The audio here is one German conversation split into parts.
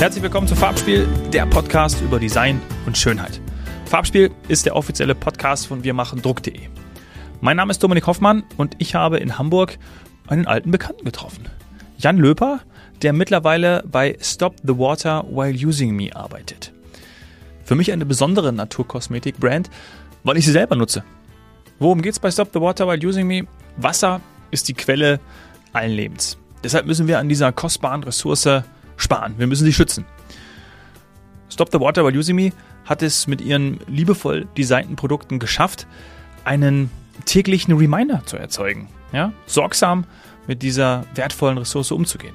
Herzlich willkommen zu Farbspiel, der Podcast über Design und Schönheit. Farbspiel ist der offizielle Podcast von Wir machen Druck.de. Mein Name ist Dominik Hoffmann und ich habe in Hamburg einen alten Bekannten getroffen. Jan Löper, der mittlerweile bei Stop the Water While Using Me arbeitet. Für mich eine besondere Naturkosmetik-Brand, weil ich sie selber nutze. Worum geht es bei Stop the Water While Using Me? Wasser ist die Quelle allen Lebens. Deshalb müssen wir an dieser kostbaren Ressource sparen. Wir müssen sie schützen. Stop the Water Using Me hat es mit ihren liebevoll designten Produkten geschafft, einen täglichen Reminder zu erzeugen. Ja? Sorgsam mit dieser wertvollen Ressource umzugehen.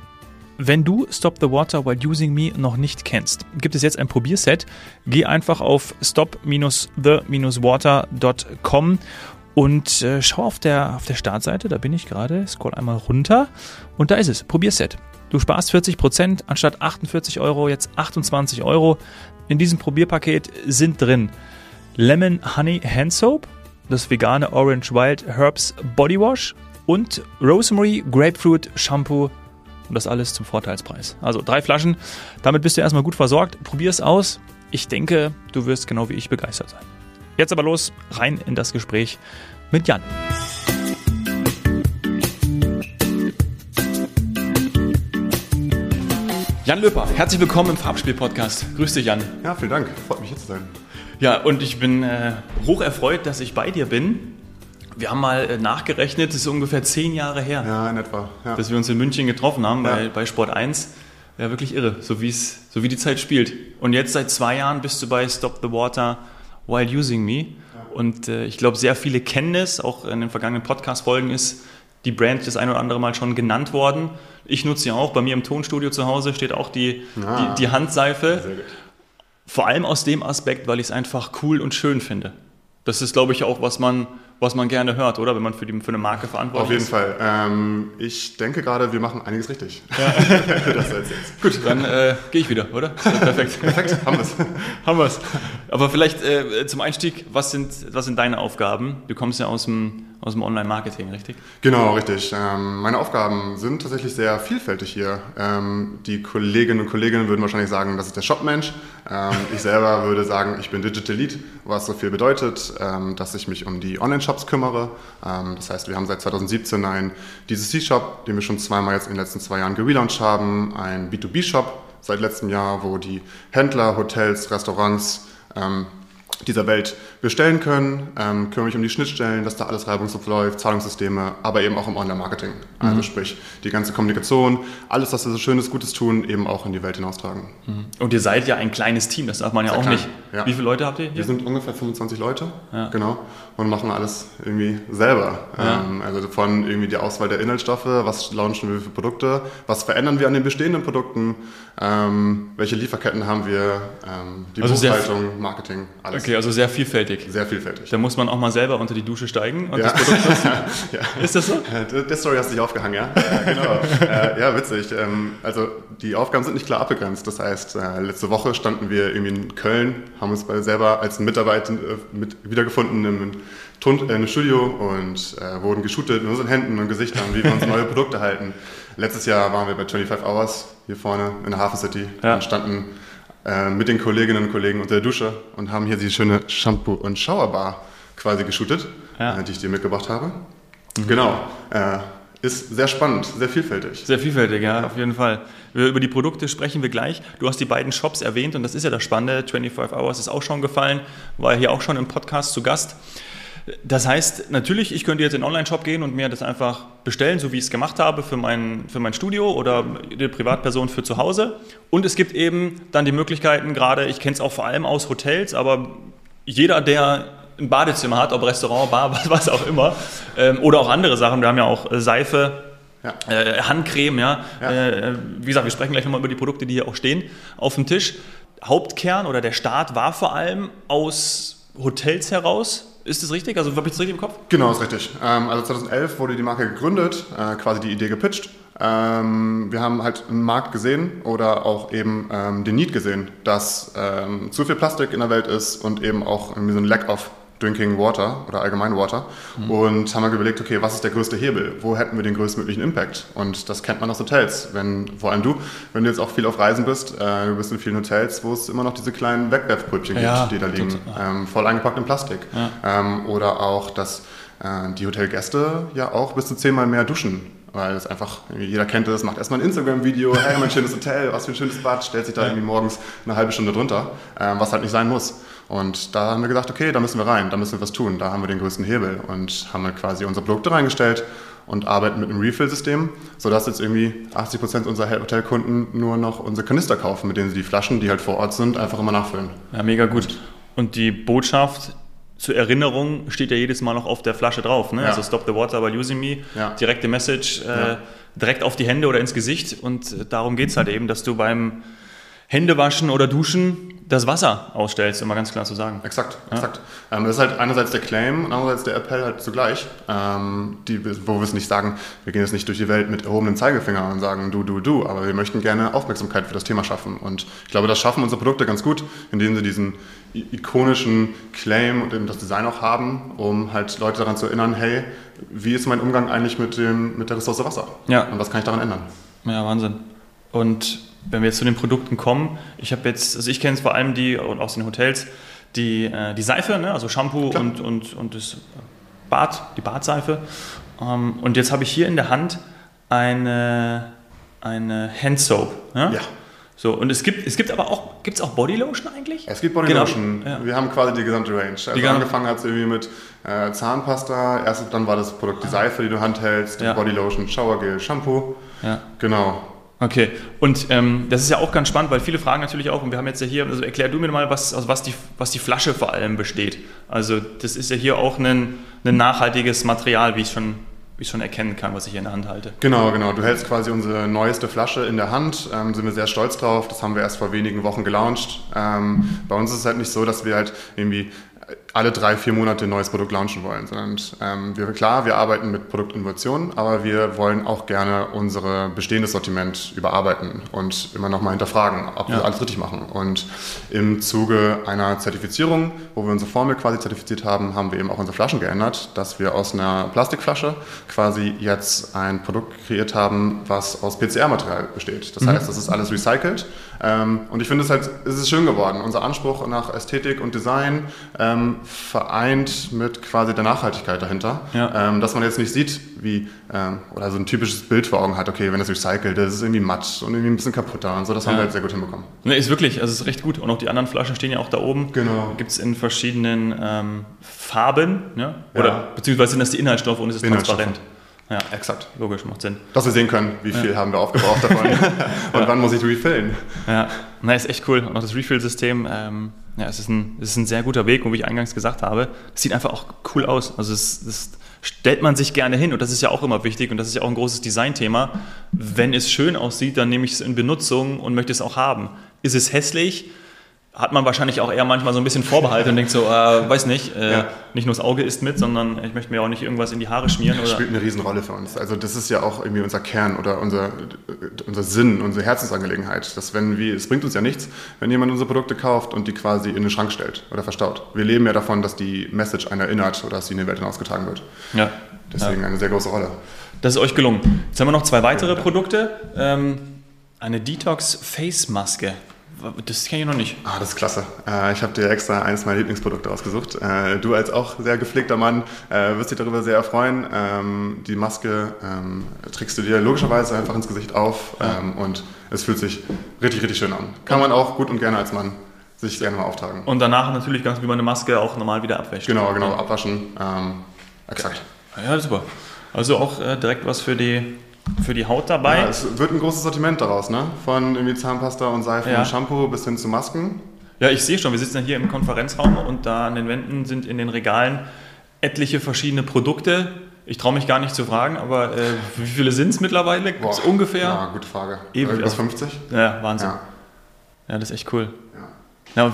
Wenn du Stop the Water While Using Me noch nicht kennst, gibt es jetzt ein Probierset. Geh einfach auf stop-the-water.com und äh, schau auf der, auf der Startseite, da bin ich gerade, scroll einmal runter und da ist es, Probierset. Du sparst 40 Prozent anstatt 48 Euro, jetzt 28 Euro. In diesem Probierpaket sind drin Lemon Honey Hand Soap, das vegane Orange Wild Herbs Body Wash und Rosemary Grapefruit Shampoo und das alles zum Vorteilspreis. Also drei Flaschen. Damit bist du erstmal gut versorgt. Probier es aus. Ich denke, du wirst genau wie ich begeistert sein. Jetzt aber los, rein in das Gespräch mit Jan. Jan Löper, herzlich willkommen im Farbspiel-Podcast. Grüß dich, Jan. Ja, vielen Dank. Freut mich hier zu sein. Ja, und ich bin äh, hoch erfreut, dass ich bei dir bin. Wir haben mal äh, nachgerechnet, es ist ungefähr zehn Jahre her, Ja, in etwa. Ja. dass wir uns in München getroffen haben bei, Ja. bei Sport 1. Ja, wirklich irre, so, wie's, so wie die Zeit spielt. Und jetzt seit zwei Jahren bist du bei Stop the Water While Using Me. Und äh, ich glaube, sehr viele kennen es, auch in den vergangenen Podcast-Folgen ist die Brand das ein oder andere Mal schon genannt worden. Ich nutze sie auch, bei mir im Tonstudio zu Hause steht auch die, Ah. die, die Handseife. Sehr gut. Vor allem aus dem Aspekt, weil ich es einfach cool und schön finde. Das ist, glaube ich, auch, was man, was man gerne hört, oder? Wenn man für, die, für eine Marke verantwortlich Auf jeden ist. Fall. Ähm, ich denke gerade, wir machen einiges richtig. das als jetzt. Gut, dann äh, gehe ich wieder, oder? Perfekt. Perfekt, haben wir es. Haben wir es. Aber vielleicht äh, zum Einstieg, was sind, was sind deine Aufgaben? Du kommst ja aus dem, aus dem Online-Marketing, richtig? Genau, richtig. Ähm, meine Aufgaben sind tatsächlich sehr vielfältig hier. Ähm, die Kolleginnen und Kollegen würden wahrscheinlich sagen, das ist der Shopmensch. Ähm, ich selber würde sagen, ich bin Digital Lead, was so viel bedeutet, ähm, dass ich mich um die Online-Shops kümmere. Ähm, das heißt, wir haben seit 2017 einen DCC-Shop, den wir schon zweimal jetzt in den letzten zwei Jahren gelauncht haben, einen B2B-Shop seit letztem Jahr, wo die Händler, Hotels, Restaurants ähm, dieser Welt bestellen können, ähm, kümmere mich um die Schnittstellen, dass da alles reibungslos läuft, Zahlungssysteme, aber eben auch im Online-Marketing. Also sprich, die ganze Kommunikation, alles, was wir so Schönes, Gutes tun, eben auch in die Welt hinaustragen. Und ihr seid ja ein kleines Team, das darf man ja Sehr auch klein, nicht. ja. Wie viele Leute habt ihr hier? Wir sind ungefähr 25 Leute, Ja. genau, und machen alles irgendwie selber. Ja. Ähm, also von irgendwie die Auswahl der Inhaltsstoffe, was launchen wir für Produkte, was verändern wir an den bestehenden Produkten, ähm, welche Lieferketten haben wir, ähm, die Also Buchhaltung, Marketing, alles. Okay, also sehr vielfältig. Sehr vielfältig. Da muss man auch mal selber unter die Dusche steigen und Ja. das Produkt nutzen. ja. Ist das so? Äh, der Story hast du dich aufgehangen, ja? Ja, genau. äh, ja, witzig. Ähm, also die Aufgaben sind nicht klar abgegrenzt. Das heißt, äh, letzte Woche standen wir irgendwie in Köln, haben uns bei selber als Mitarbeiter äh, mit wiedergefunden im, Ton, äh, im Studio und äh, wurden geshootet mit unseren Händen und Gesichtern, wie wir uns neue Produkte halten. Letztes Jahr waren wir bei 25 Hours hier vorne in der Hafen City Ja. und standen äh, mit den Kolleginnen und Kollegen unter der Dusche und haben hier die schöne Shampoo- und Showerbar quasi geshootet, Ja. äh, die ich dir mitgebracht habe. Genau. Äh, ist sehr spannend, sehr vielfältig. Sehr vielfältig, ja, auf jeden Fall. Über die Produkte sprechen wir gleich. Du hast die beiden Shops erwähnt und das ist ja das Spannende. 25 Hours ist auch schon gefallen, war hier auch schon im Podcast zu Gast. Das heißt, natürlich, ich könnte jetzt in den Online-Shop gehen und mir das einfach bestellen, so wie ich es gemacht habe für mein, für mein Studio oder die Privatperson für zu Hause. Und es gibt eben dann die Möglichkeiten, gerade, ich kenne es auch vor allem aus Hotels, aber jeder, der ein Badezimmer hat, ob Restaurant, Bar, was, was auch immer, ähm, oder auch andere Sachen, wir haben ja auch äh, Seife, Ja. äh, Handcreme, ja. Ja. Äh, wie gesagt, wir sprechen gleich nochmal über die Produkte, die hier auch stehen auf dem Tisch. Hauptkern oder der Start war vor allem aus Hotels heraus. Ist das richtig? Also habe ich das richtig im Kopf? Genau, ist richtig. Ähm, also 2011 wurde die Marke gegründet, äh, quasi die Idee gepitcht. Ähm, wir haben halt einen Markt gesehen oder auch eben ähm, den Need gesehen, dass zu viel Plastik in der Welt ist und eben auch irgendwie so ein Lack of Drinking Water oder allgemein Water mhm. und haben dann überlegt, okay, was ist der größte Hebel? Wo hätten wir den größtmöglichen Impact? Und das kennt man aus Hotels. Wenn, vor allem du, wenn du jetzt auch viel auf Reisen bist, äh, du bist in vielen Hotels, wo es immer noch diese kleinen Wegwerfpulpchen ja, gibt, die da liegen, ähm, voll eingepackt in Plastik. Ja. Ähm, oder auch, dass äh, die Hotelgäste ja auch bis zu zehnmal mehr duschen weil es einfach, jeder kennt es, macht erstmal ein Instagram-Video, hey, mein schönes Hotel, was für ein schönes Bad, stellt sich da irgendwie morgens eine halbe Stunde drunter, ähm, was halt nicht sein muss. Und da haben wir gesagt, okay, da müssen wir rein, da müssen wir was tun, da haben wir den größten Hebel und haben halt quasi unsere Produkte reingestellt und arbeiten mit einem Refill-System, sodass jetzt irgendwie 80 Prozent unserer Hotelkunden nur noch unsere Kanister kaufen, mit denen sie die Flaschen, die halt vor Ort sind, einfach immer nachfüllen. Ja, mega gut. Und die Botschaft zur Erinnerung steht ja jedes Mal noch auf der Flasche drauf. Ne? Ja. Also Stop the Water by Using Me, ja. direkte Message, äh, ja. direkt auf die Hände oder ins Gesicht. Und äh, darum geht es halt eben, dass du beim Händewaschen oder Duschen das Wasser ausstellst, immer ganz klar zu sagen. Exakt, exakt. Ähm, das ist halt einerseits der Claim und andererseits der Appell halt zugleich, ähm, die, wo wir es nicht sagen, wir gehen jetzt nicht durch die Welt mit erhobenem Zeigefinger und sagen du, du, du, aber wir möchten gerne Aufmerksamkeit für das Thema schaffen. Und ich glaube, das schaffen unsere Produkte ganz gut, indem sie diesen ikonischen Claim und eben das Design auch haben, um halt Leute daran zu erinnern, hey, wie ist mein Umgang eigentlich mit, dem, mit der Ressource Wasser? Ja. Und was kann ich daran ändern? Ja, Wahnsinn. Und wenn wir jetzt zu den Produkten kommen, ich habe jetzt, also ich kenne es vor allem die und aus den Hotels, die, äh, die Seife, ne? also Shampoo und, und, und das Bad, die Badseife. Ähm, und jetzt habe ich hier in der Hand eine, eine Hand Soap. Ja. ja. So, und es gibt, es gibt aber auch, gibt es auch Bodylotion eigentlich? Es gibt Bodylotion. Genau. Ja. Wir haben quasi die gesamte Range. Also die angefangen hat es irgendwie mit äh, Zahnpasta, erst dann war das Produkt die Seife, die du handhältst, ja. Bodylotion, Showergel, Shampoo. Ja. Genau. Okay, und ähm, das ist ja auch ganz spannend, weil viele fragen natürlich auch, und wir haben jetzt ja hier, also erklär du mir mal, was, also was, die, was die Flasche vor allem besteht. Also das ist ja hier auch ein, ein nachhaltiges Material, wie ich schon wie ich schon erkennen kann, was ich hier in der Hand halte. Genau, genau. Du hältst quasi unsere neueste Flasche in der Hand. Ähm, sind wir sehr stolz drauf. Das haben wir erst vor wenigen Wochen gelauncht. Ähm, bei uns ist es halt nicht so, dass wir halt irgendwie alle drei, vier Monate ein neues Produkt launchen wollen, sondern ähm, wir, klar, wir arbeiten mit Produktinnovationen, aber wir wollen auch gerne unser bestehendes Sortiment überarbeiten und immer nochmal hinterfragen, ob ja. wir alles richtig machen. Und im Zuge einer Zertifizierung, wo wir unsere Formel quasi zertifiziert haben, haben wir eben auch unsere Flaschen geändert, dass wir aus einer Plastikflasche quasi jetzt ein Produkt kreiert haben, was aus PCR-Material besteht. Das mhm. heißt, das ist alles recycelt. Ähm, und ich finde es halt, es ist schön geworden. Unser Anspruch nach Ästhetik und Design ähm, vereint mit quasi der Nachhaltigkeit dahinter. Ja. Ähm, dass man jetzt nicht sieht, wie, ähm, oder so ein typisches Bild vor Augen hat, okay, wenn das recycelt ist, ist es irgendwie matt und irgendwie ein bisschen kaputter und so. Das ja. haben wir halt sehr gut hinbekommen. Ne, ist wirklich, also ist recht gut. Und auch die anderen Flaschen stehen ja auch da oben. Genau. Gibt es in verschiedenen ähm, Farben, ja? oder ja. beziehungsweise sind das die Inhaltsstoffe und es ist transparent. Ja, exakt. Logisch, macht Sinn. Dass wir sehen können, wie viel ja. haben wir aufgebraucht davon und ja. wann muss ich refillen. Ja, na, ist echt cool. Und auch das Refill-System, ähm, ja, es ist, ein, es ist ein sehr guter Weg, wie ich eingangs gesagt habe, es sieht einfach auch cool aus. Also es, es stellt man sich gerne hin und das ist ja auch immer wichtig und das ist ja auch ein großes Designthema. Wenn es schön aussieht, dann nehme ich es in Benutzung und möchte es auch haben. Ist es hässlich? Hat man wahrscheinlich auch eher manchmal so ein bisschen Vorbehalte und denkt so, äh, weiß nicht, äh, ja. nicht nur das Auge ist mit, sondern ich möchte mir auch nicht irgendwas in die Haare schmieren. Das spielt eine Riesenrolle für uns. Also das ist ja auch irgendwie unser Kern oder unser, unser Sinn, unsere Herzensangelegenheit. Dass wenn wir, es bringt uns ja nichts, wenn jemand unsere Produkte kauft und die quasi in den Schrank stellt oder verstaut. Wir leben ja davon, dass die Message einen erinnert oder dass sie in die Welt hinausgetragen wird. Ja. Deswegen ja. eine sehr große Rolle. Das ist euch gelungen. Jetzt haben wir noch zwei weitere Produkte. Ähm, eine Detox Face Maske. Das kenne ich noch nicht. Ah, das ist klasse. Äh, ich habe dir extra eines meiner Lieblingsprodukte ausgesucht. Äh, du als auch sehr gepflegter Mann äh, wirst dich darüber sehr erfreuen. Ähm, die Maske ähm, trägst du dir logischerweise einfach ins Gesicht auf ähm, und es fühlt sich richtig, richtig schön an. Kann man auch gut und gerne als Mann sich gerne mal auftragen. Und danach natürlich ganz wie man eine Maske auch normal wieder abwäscht. Genau, genau, abwaschen. exakt. Ja, super. Also auch direkt was für die für die Haut dabei. Ja, es wird ein großes Sortiment daraus, ne? Von irgendwie Zahnpasta und Seife ja. und Shampoo bis hin zu Masken. Ja, ich sehe schon, wir sitzen ja hier im Konferenzraum und da an den Wänden sind in den Regalen etliche verschiedene Produkte. Ich traue mich gar nicht zu fragen, aber äh, wie viele sind es mittlerweile? Boah, ungefähr? Ja, gute Frage. Eben, Über also, 50? Ja, Wahnsinn. Ja. ja. das ist echt cool. Ja. ja,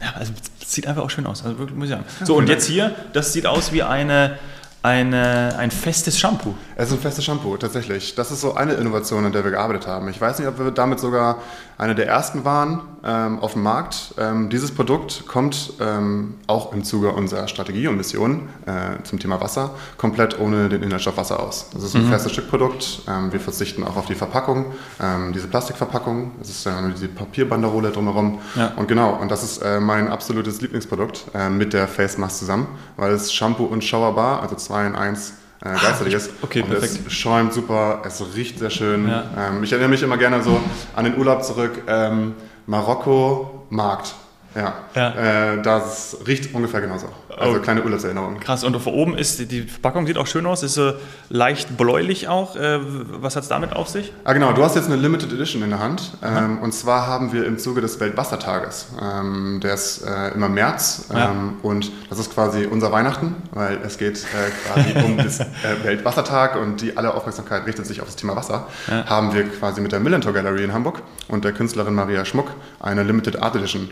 ja also, sieht einfach auch schön aus. Also wirklich, muss ich sagen. So, und jetzt hier, das sieht aus wie eine eine, ein festes Shampoo. Es ist ein festes Shampoo, tatsächlich. Das ist so eine Innovation, an der wir gearbeitet haben. Ich weiß nicht, ob wir damit sogar eine der ersten waren ähm, auf dem Markt. Ähm, dieses Produkt kommt ähm, auch im Zuge unserer Strategie und Mission äh, zum Thema Wasser komplett ohne den Inhaltsstoff Wasser aus. Das ist ein mhm. festes Stückprodukt. Ähm, wir verzichten auch auf die Verpackung, ähm, diese Plastikverpackung. Das ist äh, diese Papierbanderole drumherum. Ja. Und genau, und das ist äh, mein absolutes Lieblingsprodukt äh, mit der Face Mask zusammen, weil es Shampoo und Showerbar, also zwei 2 in 1 äh, ah, gleichzeitig ist. Okay, perfekt. Es schäumt super, es riecht sehr schön. Ja. Ähm, ich erinnere mich immer gerne so an den Urlaub zurück. Ähm, Marokko, Markt. Ja, ja. Äh, das riecht ungefähr genauso. Also oh. kleine Urlaubserinnerung. Krass, und oben ist, die Verpackung sieht auch schön aus, ist so leicht bläulich auch. Äh, was hat es damit auf sich? Ah genau, du hast jetzt eine Limited Edition in der Hand. Ähm, und zwar haben wir im Zuge des Weltwassertages, ähm, der ist äh, immer März. Ähm, ja. Und das ist quasi unser Weihnachten, weil es geht äh, quasi um das Weltwassertag und die alle Aufmerksamkeit richtet sich auf das Thema Wasser. Ja. Haben wir quasi mit der Millentor Gallery in Hamburg und der Künstlerin Maria Schmuck eine Limited Art Edition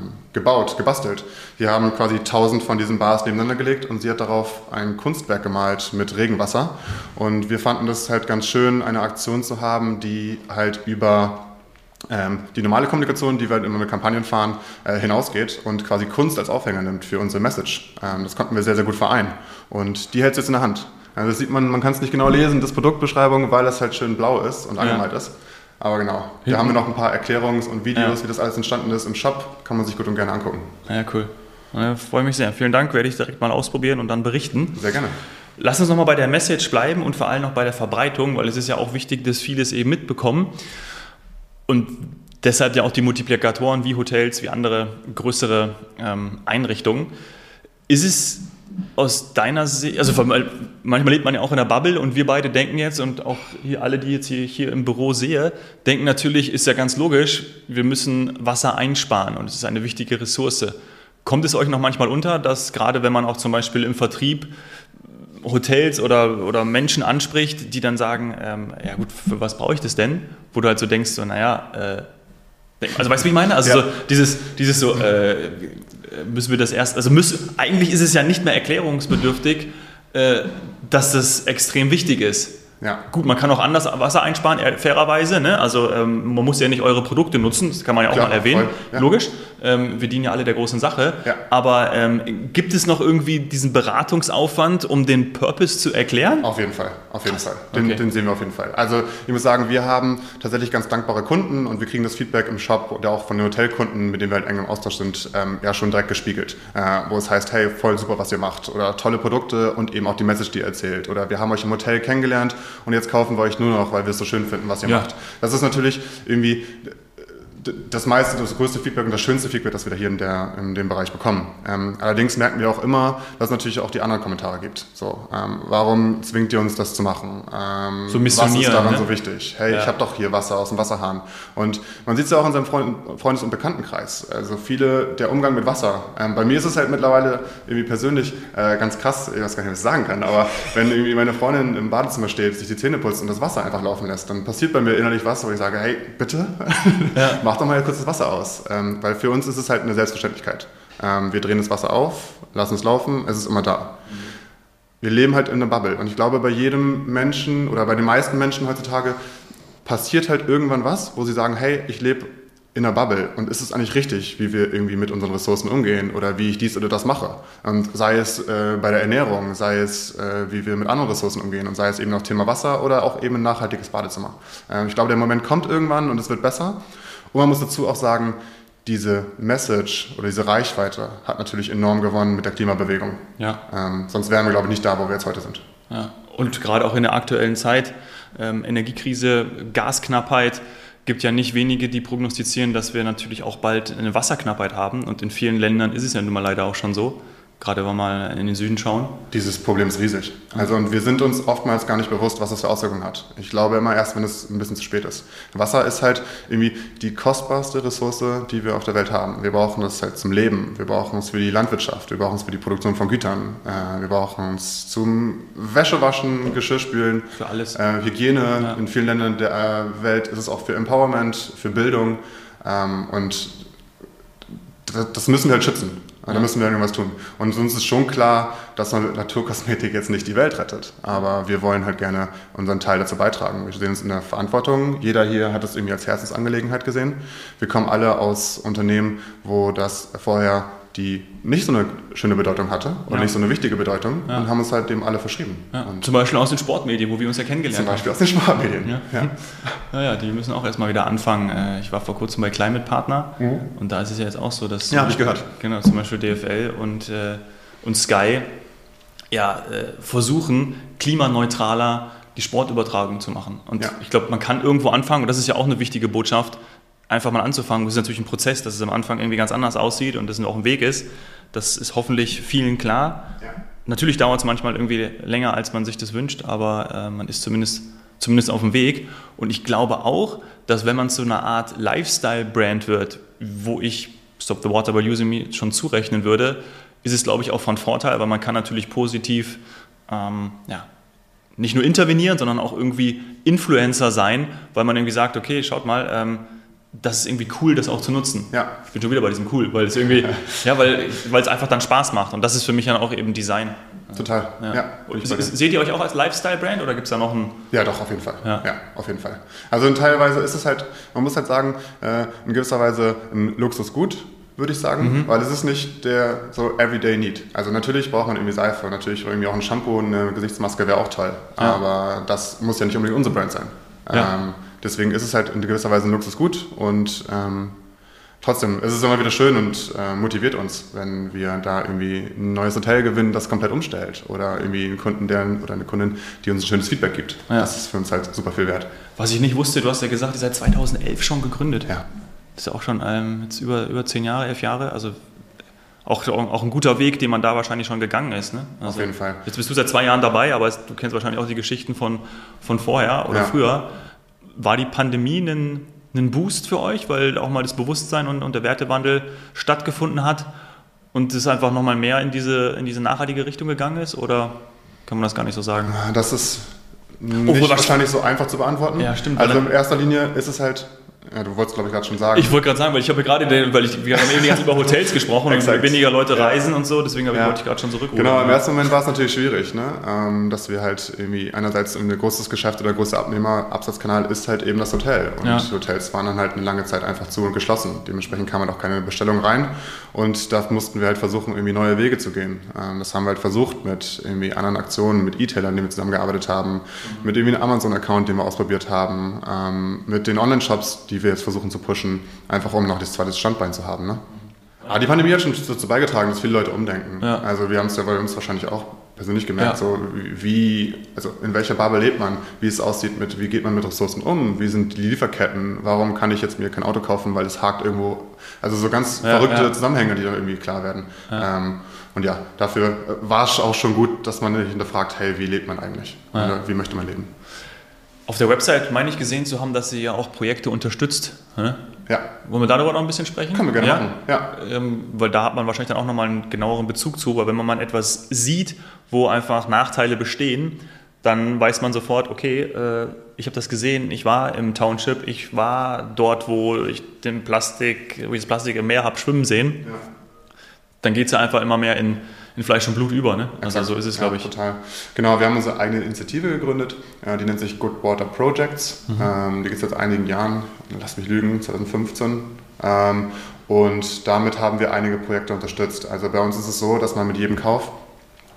ähm, gebaut, gebastelt. Wir haben quasi 1000 von diesen Bars nebeneinander gelegt und sie hat darauf ein Kunstwerk gemalt mit Regenwasser. Und wir fanden das halt ganz schön, eine Aktion zu haben, die halt über ähm, die normale Kommunikation, die wir halt immer mit Kampagnen fahren, äh, hinausgeht und quasi Kunst als Aufhänger nimmt für unsere Message. Ähm, das konnten wir sehr, sehr gut vereinen. Und die hält es jetzt in der Hand. Also das sieht man, man kann es nicht genau lesen, das Produktbeschreibung, weil es halt schön blau ist und angemalt ja. ist. Aber genau, da haben wir noch ein paar Erklärungs- und Videos, ja. wie das alles entstanden ist im Shop. Kann man sich gut und gerne angucken. Ja, cool. Ja, freue mich sehr. Vielen Dank, werde ich direkt mal ausprobieren und dann berichten. Sehr gerne. Lass uns nochmal bei der Message bleiben und vor allem noch bei der Verbreitung, weil es ist ja auch wichtig, dass viele es eben mitbekommen. Und deshalb ja auch die Multiplikatoren wie Hotels, wie andere größere ähm, Einrichtungen. Ist es aus deiner Sicht, also manchmal lebt man ja auch in der Bubble und wir beide denken jetzt und auch hier alle, die jetzt hier, hier im Büro sehe, denken natürlich, ist ja ganz logisch, wir müssen Wasser einsparen und es ist eine wichtige Ressource. Kommt es euch noch manchmal unter, dass gerade wenn man auch zum Beispiel im Vertrieb Hotels oder, oder Menschen anspricht, die dann sagen, ähm, ja gut, für was brauche ich das denn? Wo du halt so denkst, so naja, äh, also weißt du, wie ich meine? Also ja. so dieses, dieses so, äh, müssen wir das erst, also müssen, eigentlich ist es ja nicht mehr erklärungsbedürftig, äh, dass das extrem wichtig ist. Ja. Gut, man kann auch anders Wasser einsparen, fairerweise. Ne? Also ähm, man muss ja nicht eure Produkte nutzen, das kann man ja auch Klar, mal erwähnen. Ja. Logisch, ähm, wir dienen ja alle der großen Sache. Ja. Aber ähm, gibt es noch irgendwie diesen Beratungsaufwand, um den Purpose zu erklären? Auf jeden Fall, auf jeden Fall. Den, okay. den, sehen wir auf jeden Fall. Also ich muss sagen, wir haben tatsächlich ganz dankbare Kunden und wir kriegen das Feedback im Shop oder auch von den Hotelkunden, mit denen wir halt eng im Austausch sind, ähm, ja schon direkt gespiegelt. Äh, wo es heißt, hey, voll super, was ihr macht. Oder tolle Produkte und eben auch die Message, die ihr erzählt. Oder wir haben euch im Hotel kennengelernt und jetzt kaufen wir euch nur noch, weil wir es so schön finden, was ihr ja. macht. Das ist natürlich irgendwie das meiste, das größte Feedback und das schönste Feedback, das wir da hier in, der, in dem Bereich bekommen. Ähm, allerdings merken wir auch immer, dass es natürlich auch die anderen Kommentare gibt. So, ähm, warum zwingt ihr uns das zu machen? Ähm, so was ist daran ne? so wichtig? Hey, ja. ich habe doch hier Wasser aus dem Wasserhahn. Und man sieht es ja auch in seinem Freund, Freundes- und Bekanntenkreis. Also viele, der Umgang mit Wasser. Ähm, bei mir ist es halt mittlerweile irgendwie persönlich äh, ganz krass, ich weiß gar nicht, was ich sagen kann, aber wenn irgendwie meine Freundin im Badezimmer steht, sich die Zähne putzt und das Wasser einfach laufen lässt, dann passiert bei mir innerlich was, wo ich sage, hey, bitte, ja. mach doch mal kurz das Wasser aus. Ähm, weil für uns ist es halt eine Selbstverständlichkeit. Ähm, wir drehen das Wasser auf, lassen es laufen, es ist immer da. Wir leben halt in einer Bubble. Und ich glaube, bei jedem Menschen oder bei den meisten Menschen heutzutage passiert halt irgendwann was, wo sie sagen, hey, ich lebe in einer Bubble und ist es eigentlich richtig, wie wir irgendwie mit unseren Ressourcen umgehen oder wie ich dies oder das mache? Und sei es äh, bei der Ernährung, sei es, äh, wie wir mit anderen Ressourcen umgehen und sei es eben noch Thema Wasser oder auch eben ein nachhaltiges Badezimmer. Äh, ich glaube, der Moment kommt irgendwann und es wird besser. Und man muss dazu auch sagen, diese Message oder diese Reichweite hat natürlich enorm gewonnen mit der Klimabewegung. Ja. Ähm, sonst wären wir, glaube ich, nicht da, wo wir jetzt heute sind. Ja. Und gerade auch in der aktuellen Zeit, ähm, Energiekrise, Gasknappheit, gibt ja nicht wenige, die prognostizieren, dass wir natürlich auch bald eine Wasserknappheit haben. Und in vielen Ländern ist es ja nun mal leider auch schon so gerade wenn wir mal in den Süden schauen? Dieses Problem ist riesig. Also und wir sind uns oftmals gar nicht bewusst, was das für Auswirkungen hat. Ich glaube immer erst, wenn es ein bisschen zu spät ist. Wasser ist halt irgendwie die kostbarste Ressource, die wir auf der Welt haben. Wir brauchen es halt zum Leben, wir brauchen es für die Landwirtschaft, wir brauchen es für die Produktion von Gütern, äh, wir brauchen es zum Wäschewaschen, Geschirrspülen, für alles. Äh, Hygiene. Ja. In vielen Ländern der äh, Welt ist es auch für Empowerment, für Bildung ähm, und das müssen wir halt schützen. Da müssen wir irgendwas tun. Und uns ist schon klar, dass Naturkosmetik jetzt nicht die Welt rettet. Aber wir wollen halt gerne unseren Teil dazu beitragen. Wir sehen uns in der Verantwortung. Jeder hier hat es irgendwie als Herzensangelegenheit gesehen. Wir kommen alle aus Unternehmen, wo das vorher die nicht so eine schöne Bedeutung hatte und ja. nicht so eine wichtige Bedeutung ja. und haben uns halt dem alle verschrieben. Ja. Zum Beispiel aus den Sportmedien, wo wir uns ja kennengelernt haben. Zum Beispiel haben. aus den Sportmedien. Ja. Ja. ja, die müssen auch erstmal wieder anfangen. Äh, ich war vor kurzem bei Climate Partner mhm. und da ist es ja jetzt auch so, dass. Ja, habe ich gehört. Genau, zum Beispiel DFL und, äh, und Sky ja, äh, versuchen, klimaneutraler die Sportübertragung zu machen. Und ich glaube, man kann irgendwo anfangen und das ist ja auch eine wichtige Botschaft einfach mal anzufangen. Das ist natürlich ein Prozess, dass es am Anfang irgendwie ganz anders aussieht und das auch ein Weg ist. Das ist hoffentlich vielen klar. Ja. Natürlich dauert es manchmal irgendwie länger, als man sich das wünscht, aber äh, man ist zumindest, zumindest auf dem Weg. Und ich glaube auch, dass wenn man zu einer Art Lifestyle-Brand wird, wo ich Stop the Water by Using Me schon zurechnen würde, ist es, glaube ich, auch von Vorteil, weil man kann natürlich positiv ähm, ja, nicht nur intervenieren, sondern auch irgendwie Influencer sein, weil man irgendwie sagt, okay, schaut mal, ähm, das ist irgendwie cool, das auch zu nutzen. Ja. Ich bin schon wieder bei diesem cool, weil es irgendwie, ja, weil, weil es einfach dann Spaß macht. Und das ist für mich dann auch eben Design. Total. Ja. ja. seht ihr euch auch als Lifestyle-Brand oder gibt es da noch einen? Ja, doch, auf jeden Fall. Ja. ja. auf jeden Fall. Also teilweise ist es halt, man muss halt sagen, äh, in gewisser Weise ein Luxusgut, würde ich sagen, mhm. weil es ist nicht der so Everyday Need. Also natürlich braucht man irgendwie Seife, natürlich irgendwie auch ein Shampoo und eine Gesichtsmaske wäre auch toll. Ja. Aber das muss ja nicht unbedingt unsere Brand sein. Ja. Ähm, deswegen ist es halt in gewisser Weise ein Luxusgut und ähm, trotzdem ist es immer wieder schön und äh, motiviert uns, wenn wir da irgendwie ein neues Hotel gewinnen, das komplett umstellt oder irgendwie einen Kunden der, oder eine Kundin, die uns ein schönes Feedback gibt. Ja. Das ist für uns halt super viel wert. Was ich nicht wusste, du hast ja gesagt, ihr seid 2011 schon gegründet. Ja. Das ist ja auch schon ähm, jetzt über, über zehn Jahre, elf Jahre, also auch, auch ein guter Weg, den man da wahrscheinlich schon gegangen ist. Ne? Also, Auf jeden Fall. Jetzt bist du seit zwei Jahren dabei, aber du kennst wahrscheinlich auch die Geschichten von, von vorher oder ja. früher war die Pandemie ein, ein Boost für euch, weil auch mal das Bewusstsein und, und der Wertewandel stattgefunden hat und es einfach nochmal mehr in diese, in diese nachhaltige Richtung gegangen ist? Oder kann man das gar nicht so sagen? Das ist nicht wahrscheinlich so einfach zu beantworten. Ja, stimmt. Also in erster Linie ist es halt ja, du wolltest, glaube ich, gerade schon sagen. Ich wollte gerade sagen, weil ich habe gerade, weil ich, wir haben eben die ganze über Hotels gesprochen und weniger Leute ja. reisen und so, deswegen ja. wollte ich gerade schon zurückrufen. Genau, im ersten Moment war es natürlich schwierig, ne? Ähm, dass wir halt irgendwie einerseits ein großes Geschäft oder größter Abnehmer-Absatzkanal ist halt eben das Hotel. Und ja. Hotels waren dann halt eine lange Zeit einfach zu und geschlossen. Dementsprechend kam halt auch keine Bestellung rein und da mussten wir halt versuchen, irgendwie neue Wege zu gehen. Ähm, das haben wir halt versucht mit irgendwie anderen Aktionen, mit E-Tailern, die wir zusammengearbeitet haben, mhm. mit irgendwie einem Amazon-Account, den wir ausprobiert haben, ähm, mit den Online-Shops, die wir jetzt versuchen zu pushen, einfach um noch das zweite Standbein zu haben. Ne? Aber die Pandemie hat schon dazu beigetragen, dass viele Leute umdenken. Ja. Also wir haben es ja bei uns wahrscheinlich auch persönlich gemerkt, ja. so wie, also in welcher Bubble lebt man, wie es aussieht mit, wie geht man mit Ressourcen um, wie sind die Lieferketten, warum kann ich jetzt mir kein Auto kaufen, weil es hakt irgendwo, also so ganz ja, verrückte Zusammenhänge, die dann irgendwie klar werden. Ähm, und ja, dafür war es auch schon gut, dass man hinterfragt, hey, wie lebt man eigentlich? Wie möchte man leben? Auf der Website meine ich gesehen zu haben, dass sie ja auch Projekte unterstützt. Ja. Wollen wir darüber noch ein bisschen sprechen? Können wir gerne ja? machen. Ja. Ähm, weil da hat man wahrscheinlich dann auch nochmal einen genaueren Bezug zu, weil wenn man mal etwas sieht, wo einfach Nachteile bestehen, dann weiß man sofort, okay, äh, ich habe das gesehen, ich war im Township, ich war dort, wo ich den Plastik, wo ich das Plastik im Meer habe schwimmen sehen. Ja. Dann geht es ja einfach immer mehr in in Fleisch und Blut über. Ne? Also so ist es, glaube ich. Total. Genau, wir haben unsere eigene Initiative gegründet, die nennt sich Good Water Projects. Mhm. Ähm, die gibt es seit einigen Jahren, lass mich lügen, 2015. Ähm, und damit haben wir einige Projekte unterstützt. Also bei uns ist es so, dass man mit jedem Kauf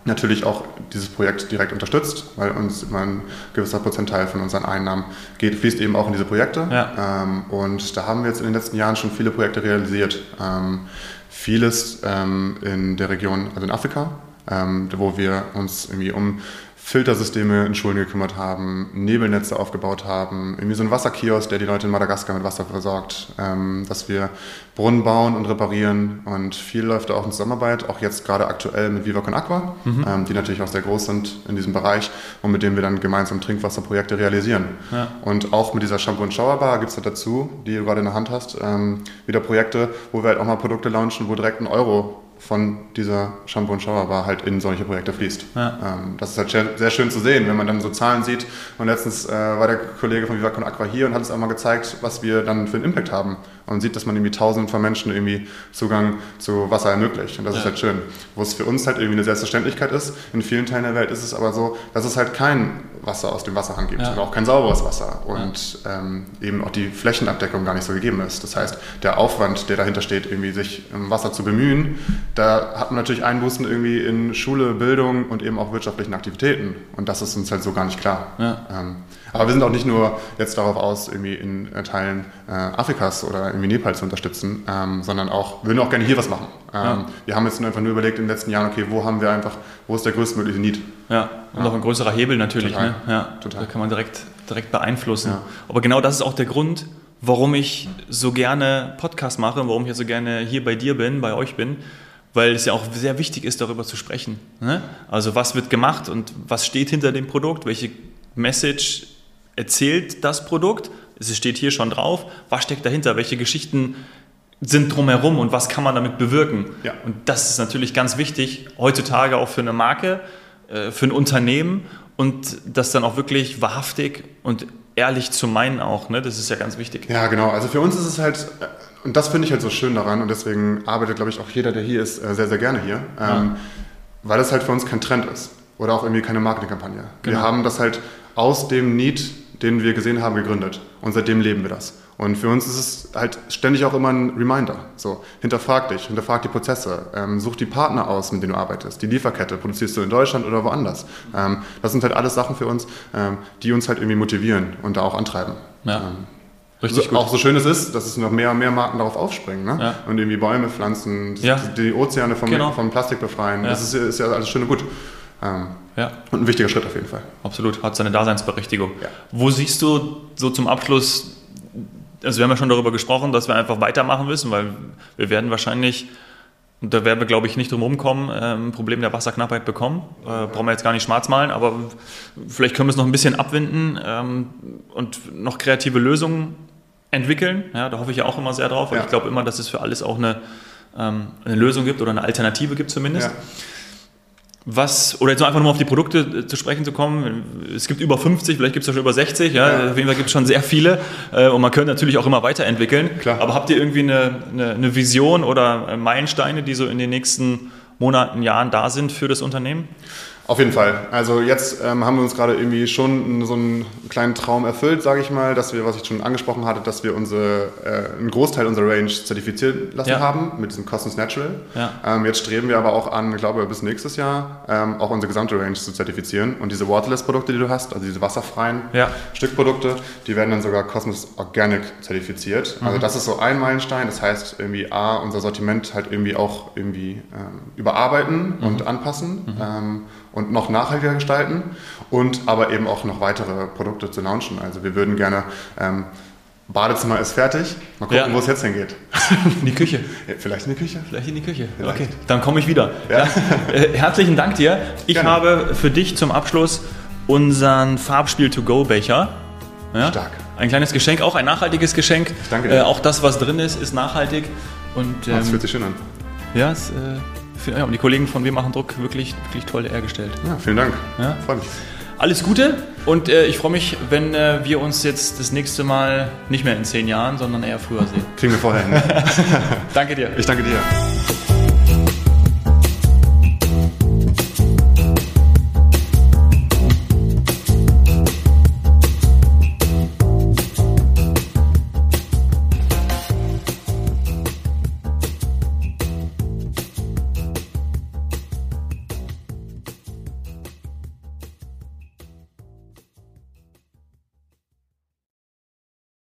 natürlich auch dieses Projekt direkt unterstützt, weil uns immer ein gewisser Prozentteil von unseren Einnahmen geht, fließt eben auch in diese Projekte. Ja. Ähm, und da haben wir jetzt in den letzten Jahren schon viele Projekte realisiert. Ähm, vieles ähm, in der Region, also in Afrika, ähm, wo wir uns irgendwie um Filtersysteme in Schulen gekümmert haben, Nebelnetze aufgebaut haben, irgendwie so ein Wasserkiosk, der die Leute in Madagaskar mit Wasser versorgt, ähm, dass wir Brunnen bauen und reparieren und viel läuft da auch in Zusammenarbeit, auch jetzt gerade aktuell mit Viva Con Aqua, mhm. ähm, die natürlich auch sehr groß sind in diesem Bereich und mit denen wir dann gemeinsam Trinkwasserprojekte realisieren. Ja. Und auch mit dieser Shampoo- und Showerbar gibt es da dazu, die du gerade in der Hand hast, ähm, wieder Projekte, wo wir halt auch mal Produkte launchen, wo direkt ein Euro von dieser Shampoo- und Showerbar halt in solche Projekte fließt. Ja. Ähm, das ist halt sehr schön zu sehen, wenn man dann so Zahlen sieht. Und letztens äh, war der Kollege von Vivacon Aqua hier und hat uns einmal gezeigt, was wir dann für einen Impact haben. Und sieht, dass man irgendwie tausenden von Menschen irgendwie Zugang zu Wasser ermöglicht. Und das ja. ist halt schön. Wo es für uns halt irgendwie eine Selbstverständlichkeit ist, in vielen Teilen der Welt ist es aber so, dass es halt kein Wasser aus dem Wasserhahn gibt ja. und auch kein sauberes Wasser und ja. ähm, eben auch die Flächenabdeckung gar nicht so gegeben ist. Das heißt, der Aufwand, der dahinter steht, irgendwie sich um Wasser zu bemühen, da hat man natürlich Einbußen irgendwie in Schule, Bildung und eben auch wirtschaftlichen Aktivitäten. Und das ist uns halt so gar nicht klar. Ähm, aber wir sind auch nicht nur jetzt darauf aus, irgendwie in äh, Teilen äh, Afrikas oder irgendwie Nepal zu unterstützen, ähm, sondern auch, würden auch gerne hier was machen. Ähm, ja. Wir haben jetzt einfach nur überlegt in den letzten Jahren, okay, wo haben wir einfach, wo ist der größtmögliche Need? Ja, und ja. auch ein größerer Hebel natürlich. Total. Ne? Ja, Total. Da kann man direkt, direkt beeinflussen. Ja. Aber genau das ist auch der Grund, warum ich so gerne Podcast mache, warum ich ja so gerne hier bei dir bin, bei euch bin, weil es ja auch sehr wichtig ist, darüber zu sprechen. Ne? Also was wird gemacht und was steht hinter dem Produkt, welche Message erzählt das Produkt, es steht hier schon drauf, was steckt dahinter, welche Geschichten sind drumherum und was kann man damit bewirken. Ja. Und das ist natürlich ganz wichtig, heutzutage auch für eine Marke, äh, für ein Unternehmen und das dann auch wirklich wahrhaftig und ehrlich zu meinen auch. Ne? Das ist ja ganz wichtig. Ja, genau. Also für uns ist es halt, äh, und das finde ich halt so schön daran und deswegen arbeitet, glaube ich, auch jeder, der hier ist, äh, sehr, sehr gerne hier, ja. Ähm, weil es halt für uns kein Trend ist oder auch irgendwie keine Marketingkampagne. Genau. Wir haben das halt aus dem Need den wir gesehen haben, gegründet. Und seitdem leben wir das. Und für uns ist es halt ständig auch immer ein Reminder. So, hinterfrag dich, hinterfrag die Prozesse, ähm, such die Partner aus, mit denen du arbeitest. Die Lieferkette, produzierst du in Deutschland oder woanders? Ähm, das sind halt alles Sachen für uns, ähm, die uns halt irgendwie motivieren und da auch antreiben. Ja. Ähm, Richtig so, gut. Auch so schön es ist, dass es noch mehr und mehr Marken darauf aufspringen. Ne? Ja. Und irgendwie Bäume pflanzen, ja. die Ozeane vom, genau. vom Plastik befreien. Ja. Das ist, ist ja alles schön und gut. Ja. Und ein wichtiger Schritt auf jeden Fall. Absolut, hat seine Daseinsberechtigung. Ja. Wo siehst du so zum Abschluss, also wir haben ja schon darüber gesprochen, dass wir einfach weitermachen müssen, weil wir werden wahrscheinlich, und da werden wir glaube ich nicht drum rumkommen, ähm, ein Problem der Wasserknappheit bekommen. Äh, brauchen wir jetzt gar nicht schwarz malen, aber vielleicht können wir es noch ein bisschen abwinden ähm, und noch kreative Lösungen entwickeln. Ja, da hoffe ich ja auch immer sehr drauf, weil ja. ich glaube immer, dass es für alles auch eine, ähm, eine Lösung gibt oder eine Alternative gibt zumindest. Ja. Was, oder jetzt einfach nur auf die Produkte äh, zu sprechen zu kommen. Es gibt über 50, vielleicht gibt es ja schon über 60, ja. ja. Auf jeden Fall gibt es schon sehr viele. Äh, und man könnte natürlich auch immer weiterentwickeln. Klar. Aber habt ihr irgendwie eine, eine, eine Vision oder Meilensteine, die so in den nächsten Monaten, Jahren da sind für das Unternehmen? Auf jeden Fall. Also jetzt ähm, haben wir uns gerade irgendwie schon so einen kleinen Traum erfüllt, sage ich mal, dass wir, was ich schon angesprochen hatte, dass wir unsere, äh, einen Großteil unserer Range zertifizieren lassen ja. haben mit diesem Cosmos Natural. Ja. Ähm, jetzt streben wir aber auch an, ich glaube bis nächstes Jahr, ähm, auch unsere gesamte Range zu zertifizieren. Und diese Waterless-Produkte, die du hast, also diese wasserfreien ja. Stückprodukte, die werden dann sogar Cosmos Organic zertifiziert. Mhm. Also das ist so ein Meilenstein. Das heißt irgendwie A, unser Sortiment halt irgendwie auch irgendwie ähm, überarbeiten mhm. und anpassen. Mhm ähm, und noch nachhaltiger gestalten und aber eben auch noch weitere Produkte zu launchen. Also wir würden gerne ähm, Badezimmer ist fertig. Mal gucken, ja. wo es jetzt hingeht. In die Küche. Ja, vielleicht in die Küche. Vielleicht in die Küche. Vielleicht. Okay, dann komme ich wieder. Ja. Äh, herzlichen Dank dir. Ich Gerne. habe für dich zum Abschluss unseren Farbspiel-to-go-Becher. Stark. Ein kleines Geschenk, auch ein nachhaltiges Geschenk. Ich danke dir. Äh, auch das, was drin ist, ist nachhaltig. Und, ähm, das fühlt sich schön an. Ja, es, äh, ja, und die Kollegen von Wir machen Druck wirklich, wirklich toll hergestellt. Ja, vielen Dank. Ja. Freue mich. Alles Gute und äh, ich freue mich, wenn äh, wir uns jetzt das nächste Mal nicht mehr in zehn Jahren, sondern eher früher sehen. Kriegen wir vorher hin. danke dir. Ich danke dir.